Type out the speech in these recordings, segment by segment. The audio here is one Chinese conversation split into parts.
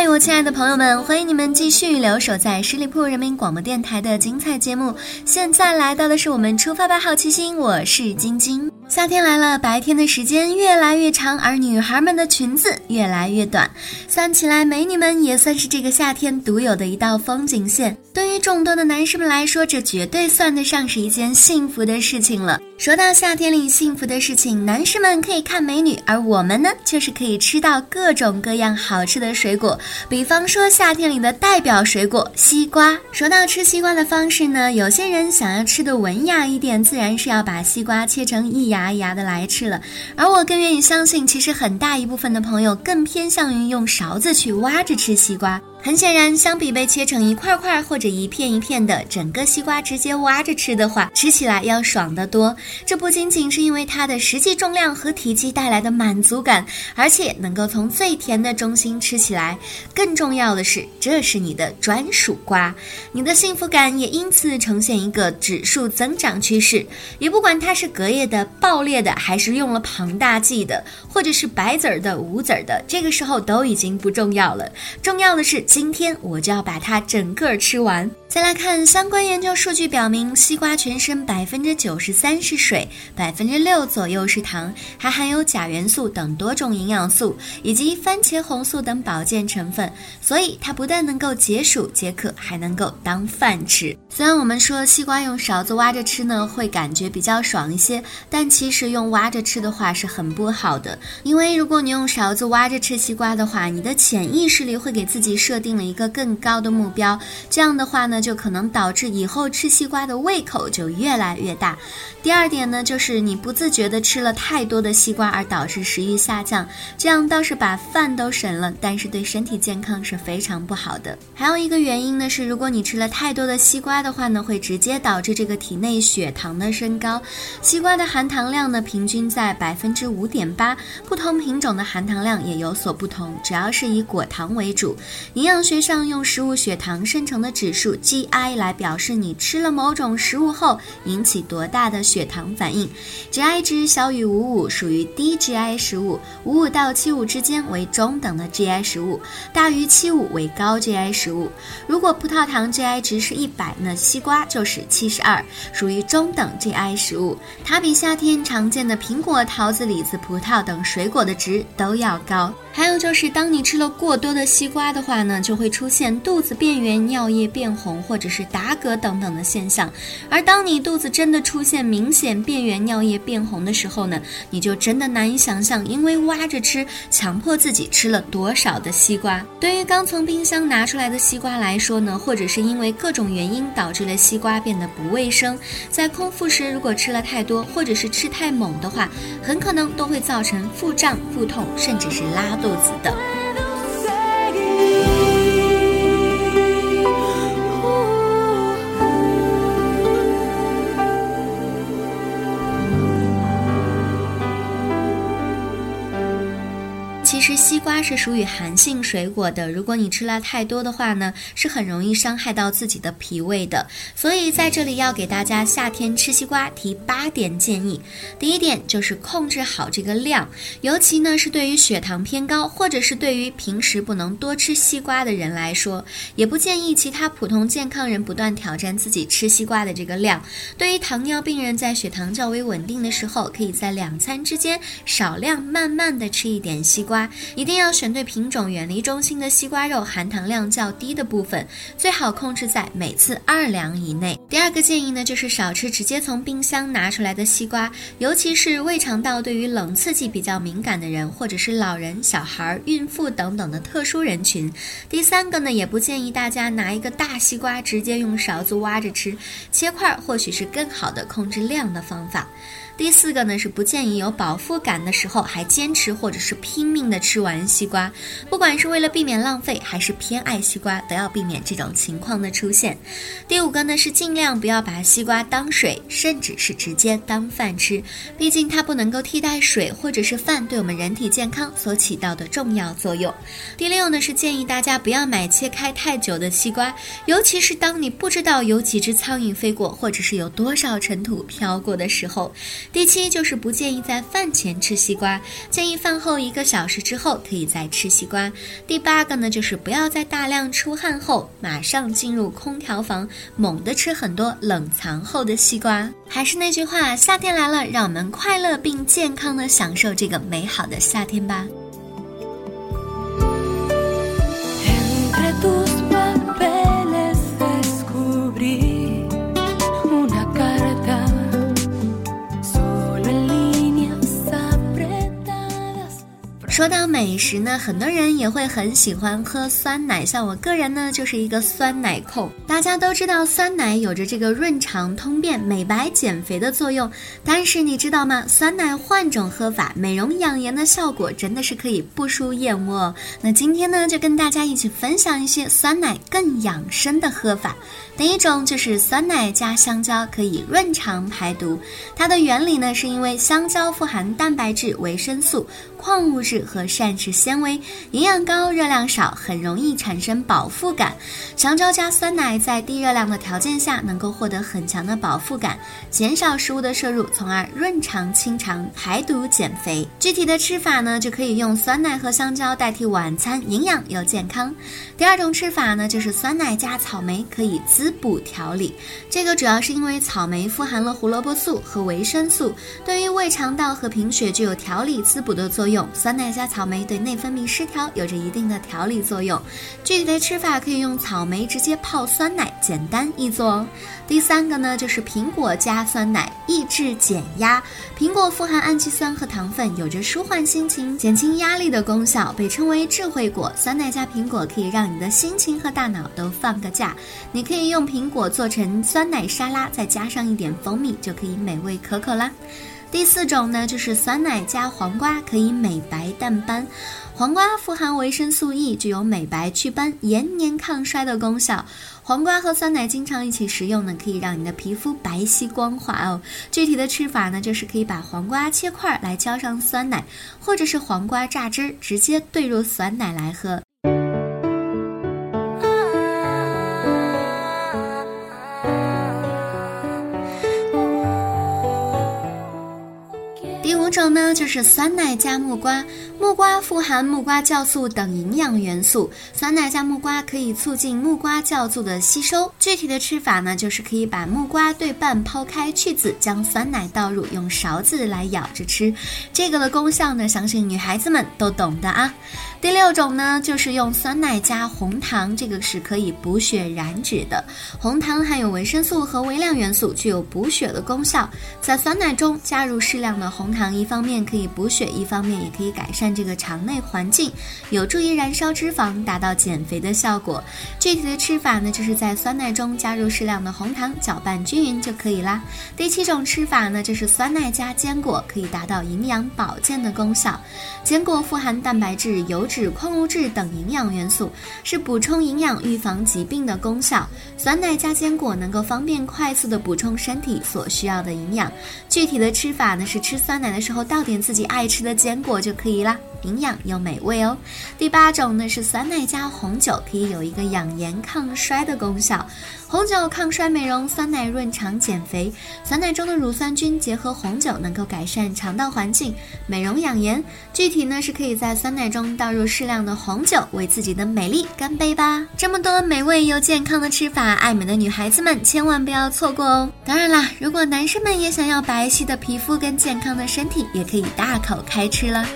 嗨，我亲爱的朋友们，欢迎你们继续留守在十里铺人民广播电台的精彩节目。现在来到的是我们出发吧，好奇心，我是晶晶。夏天来了，白天的时间越来越长，而女孩们的裙子越来越短。算起来，美女们也算是这个夏天独有的一道风景线。对于众多的男士们来说，这绝对算得上是一件幸福的事情了。说到夏天里幸福的事情，男士们可以看美女，而我们呢，就是可以吃到各种各样好吃的水果。比方说，夏天里的代表水果西瓜。说到吃西瓜的方式呢，有些人想要吃的文雅一点，自然是要把西瓜切成一牙一牙的来吃了。而我更愿意相信，其实很大一部分的朋友更偏向于用勺子去挖着吃西瓜。很显然，相比被切成一块块或者一片一片的整个西瓜直接挖着吃的话，吃起来要爽得多。这不仅仅是因为它的实际重量和体积带来的满足感，而且能够从最甜的中心吃起来。更重要的是，这是你的专属瓜，你的幸福感也因此呈现一个指数增长趋势。也不管它是隔夜的、爆裂的，还是用了庞大剂的，或者是白籽儿的、无籽儿的，这个时候都已经不重要了。重要的是。今天我就要把它整个吃完。再来看相关研究数据，表明西瓜全身百分之九十三是水，百分之六左右是糖，还含有钾元素等多种营养素，以及番茄红素等保健成分。所以它不但能够解暑解渴，还能够当饭吃。虽然我们说西瓜用勺子挖着吃呢，会感觉比较爽一些，但其实用挖着吃的话是很不好的。因为如果你用勺子挖着吃西瓜的话，你的潜意识里会给自己设定了一个更高的目标，这样的话呢。就可能导致以后吃西瓜的胃口就越来越大。第二点呢，就是你不自觉的吃了太多的西瓜，而导致食欲下降，这样倒是把饭都省了，但是对身体健康是非常不好的。还有一个原因呢，是如果你吃了太多的西瓜的话呢，会直接导致这个体内血糖的升高。西瓜的含糖量呢，平均在百分之五点八，不同品种的含糖量也有所不同，主要是以果糖为主。营养学上用食物血糖生成的指数。GI 来表示你吃了某种食物后引起多大的血糖反应，GI 值小于五五属于低 GI 食物，五五到七五之间为中等的 GI 食物，大于七五为高 GI 食物。如果葡萄糖 GI 值是一百，那西瓜就是七十二，属于中等 GI 食物。它比夏天常见的苹果、桃子、李子、葡萄等水果的值都要高。还有就是，当你吃了过多的西瓜的话呢，就会出现肚子变圆、尿液变红，或者是打嗝等等的现象。而当你肚子真的出现明显变圆、尿液变红的时候呢，你就真的难以想象，因为挖着吃，强迫自己吃了多少的西瓜。对于刚从冰箱拿出来的西瓜来说呢，或者是因为各种原因导致了西瓜变得不卫生，在空腹时如果吃了太多，或者是吃太猛的话，很可能都会造成腹胀、腹痛，甚至是拉。肚子的。西瓜是属于寒性水果的，如果你吃了太多的话呢，是很容易伤害到自己的脾胃的。所以在这里要给大家夏天吃西瓜提八点建议。第一点就是控制好这个量，尤其呢是对于血糖偏高或者是对于平时不能多吃西瓜的人来说，也不建议其他普通健康人不断挑战自己吃西瓜的这个量。对于糖尿病人，在血糖较为稳定的时候，可以在两餐之间少量慢慢的吃一点西瓜。一定要选对品种，远离中心的西瓜肉含糖量较低的部分，最好控制在每次二两以内。第二个建议呢，就是少吃直接从冰箱拿出来的西瓜，尤其是胃肠道对于冷刺激比较敏感的人，或者是老人、小孩、孕妇等等的特殊人群。第三个呢，也不建议大家拿一个大西瓜直接用勺子挖着吃，切块或许是更好的控制量的方法。第四个呢是不建议有饱腹感的时候还坚持或者是拼命的吃完西瓜，不管是为了避免浪费还是偏爱西瓜，都要避免这种情况的出现。第五个呢是尽量不要把西瓜当水，甚至是直接当饭吃，毕竟它不能够替代水或者是饭对我们人体健康所起到的重要作用。第六呢是建议大家不要买切开太久的西瓜，尤其是当你不知道有几只苍蝇飞过，或者是有多少尘土飘过的时候。第七就是不建议在饭前吃西瓜，建议饭后一个小时之后可以再吃西瓜。第八个呢，就是不要在大量出汗后马上进入空调房，猛地吃很多冷藏后的西瓜。还是那句话，夏天来了，让我们快乐并健康的享受这个美好的夏天吧。美食呢，很多人也会很喜欢喝酸奶，像我个人呢就是一个酸奶控。大家都知道酸奶有着这个润肠通便、美白减肥的作用，但是你知道吗？酸奶换种喝法，美容养颜的效果真的是可以不输燕窝。那今天呢，就跟大家一起分享一些酸奶更养生的喝法。第一种就是酸奶加香蕉，可以润肠排毒。它的原理呢，是因为香蕉富含蛋白质、维生素、矿物质。和膳食纤维，营养高，热量少，很容易产生饱腹感。香蕉加酸奶在低热量的条件下，能够获得很强的饱腹感，减少食物的摄入，从而润肠清肠、排毒减肥。具体的吃法呢，就可以用酸奶和香蕉代替晚餐，营养又健康。第二种吃法呢，就是酸奶加草莓，可以滋补调理。这个主要是因为草莓富含了胡萝卜素和维生素，对于胃肠道和贫血具有调理滋补的作用。酸奶加草莓莓对内分泌失调有着一定的调理作用，具体的吃法可以用草莓直接泡酸奶，简单易做哦。第三个呢，就是苹果加酸奶，抑制减压。苹果富含氨基酸和糖分，有着舒缓心情、减轻压力的功效，被称为智慧果。酸奶加苹果可以让你的心情和大脑都放个假。你可以用苹果做成酸奶沙拉，再加上一点蜂蜜，就可以美味可口啦。第四种呢，就是酸奶加黄瓜，可以美白淡斑。黄瓜富含维生素 E，具有美白祛斑、延年抗衰的功效。黄瓜和酸奶经常一起食用呢，可以让你的皮肤白皙光滑哦。具体的吃法呢，就是可以把黄瓜切块来浇上酸奶，或者是黄瓜榨汁直接兑入酸奶来喝。种呢就是酸奶加木瓜，木瓜富含木瓜酵素等营养元素，酸奶加木瓜可以促进木瓜酵素的吸收。具体的吃法呢，就是可以把木瓜对半剖开去籽，将酸奶倒入，用勺子来舀着吃。这个的功效呢，相信女孩子们都懂的啊。第六种呢，就是用酸奶加红糖，这个是可以补血燃脂的。红糖含有维生素和微量元素，具有补血的功效。在酸奶中加入适量的红糖，一方面可以补血，一方面也可以改善这个肠内环境，有助于燃烧脂肪，达到减肥的效果。具体的吃法呢，就是在酸奶中加入适量的红糖，搅拌均匀就可以啦。第七种吃法呢，就是酸奶加坚果，可以达到营养保健的功效。坚果富含蛋白质、油。脂、矿物质等营养元素是补充营养、预防疾病的功效。酸奶加坚果能够方便快速的补充身体所需要的营养。具体的吃法呢是吃酸奶的时候倒点自己爱吃的坚果就可以啦，营养又美味哦。第八种呢是酸奶加红酒，可以有一个养颜抗衰的功效。红酒抗衰美容，酸奶润肠减肥。酸奶中的乳酸菌结合红酒，能够改善肠道环境，美容养颜。具体呢是可以在酸奶中倒入适量的红酒，为自己的美丽干杯吧！这么多美味又健康的吃法，爱美的女孩子们千万不要错过哦。当然啦，如果男生们也想要白皙的皮肤跟健康的身体，也可以大口开吃了。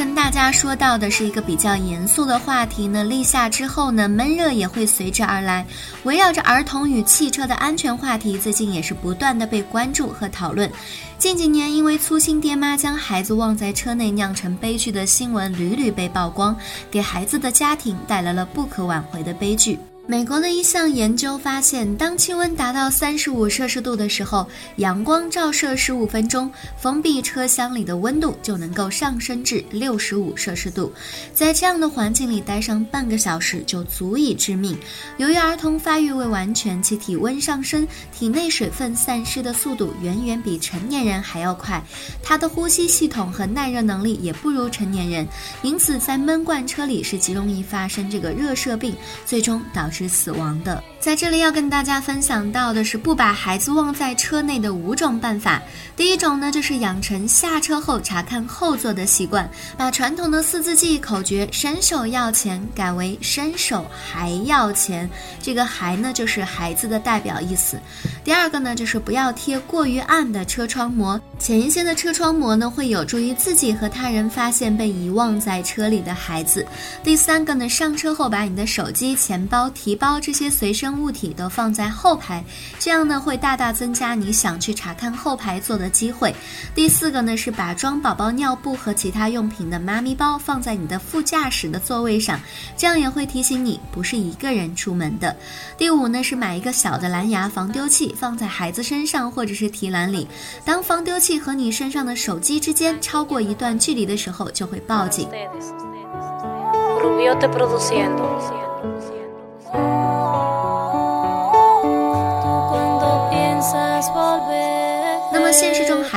跟大家说到的是一个比较严肃的话题呢。立夏之后呢，闷热也会随之而来。围绕着儿童与汽车的安全话题，最近也是不断的被关注和讨论。近几年，因为粗心爹妈将孩子忘在车内酿成悲剧的新闻屡屡被曝光，给孩子的家庭带来了不可挽回的悲剧。美国的一项研究发现，当气温达到三十五摄氏度的时候，阳光照射十五分钟，封闭车厢里的温度就能够上升至六十五摄氏度。在这样的环境里待上半个小时就足以致命。由于儿童发育未完全，其体温上升，体内水分散失的速度远远比成年人还要快，他的呼吸系统和耐热能力也不如成年人，因此在闷罐车里是极容易发生这个热射病，最终导致。是死亡的。在这里要跟大家分享到的是不把孩子忘在车内的五种办法。第一种呢，就是养成下车后查看后座的习惯，把传统的四字记忆口诀“伸手要钱”改为“伸手还要钱”。这个“还”呢，就是孩子的代表意思。第二个呢，就是不要贴过于暗的车窗膜，浅一些的车窗膜呢，会有助于自己和他人发现被遗忘在车里的孩子。第三个呢，上车后把你的手机、钱包、提包这些随身物体都放在后排，这样呢会大大增加你想去查看后排座的机会。第四个呢是把装宝宝尿布和其他用品的妈咪包放在你的副驾驶的座位上，这样也会提醒你不是一个人出门的。第五呢是买一个小的蓝牙防丢器放在孩子身上或者是提篮里，当防丢器和你身上的手机之间超过一段距离的时候就会报警。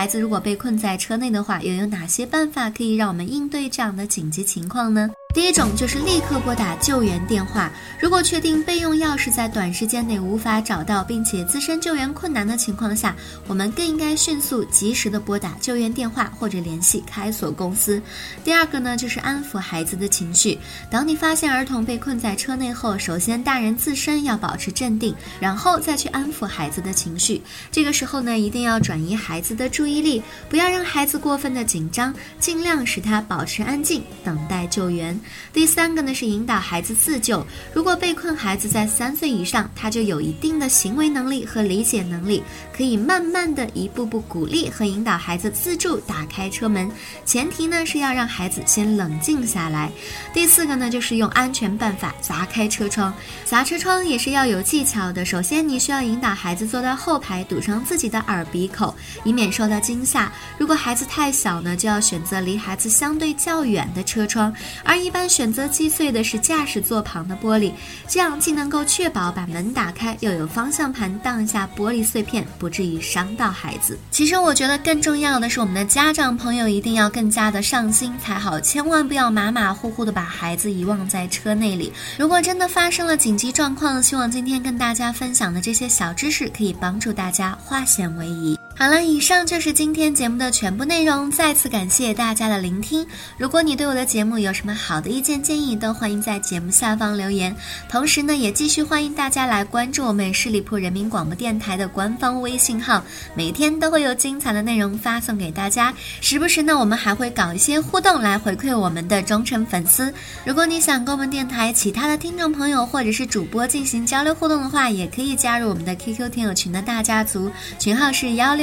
孩子如果被困在车内的话，又有哪些办法可以让我们应对这样的紧急情况呢？第一种就是立刻拨打救援电话。如果确定备用钥匙在短时间内无法找到，并且自身救援困难的情况下，我们更应该迅速及时的拨打救援电话或者联系开锁公司。第二个呢，就是安抚孩子的情绪。当你发现儿童被困在车内后，首先大人自身要保持镇定，然后再去安抚孩子的情绪。这个时候呢，一定要转移孩子的注意力，不要让孩子过分的紧张，尽量使他保持安静，等待救援。第三个呢是引导孩子自救。如果被困孩子在三岁以上，他就有一定的行为能力和理解能力，可以慢慢的一步步鼓励和引导孩子自助打开车门。前提呢是要让孩子先冷静下来。第四个呢就是用安全办法砸开车窗。砸车窗也是要有技巧的。首先你需要引导孩子坐到后排，堵上自己的耳鼻口，以免受到惊吓。如果孩子太小呢，就要选择离孩子相对较远的车窗，而一。一般选择击碎的是驾驶座旁的玻璃，这样既能够确保把门打开，又有方向盘挡下玻璃碎片，不至于伤到孩子。其实我觉得更重要的是，我们的家长朋友一定要更加的上心才好，千万不要马马虎虎的把孩子遗忘在车内里。如果真的发生了紧急状况，希望今天跟大家分享的这些小知识可以帮助大家化险为夷。好了，以上就是今天节目的全部内容。再次感谢大家的聆听。如果你对我的节目有什么好的意见建议，都欢迎在节目下方留言。同时呢，也继续欢迎大家来关注我们十里铺人民广播电台的官方微信号，每天都会有精彩的内容发送给大家。时不时呢，我们还会搞一些互动来回馈我们的忠诚粉丝。如果你想跟我们电台其他的听众朋友或者是主播进行交流互动的话，也可以加入我们的 QQ 听友群的大家族，群号是幺六。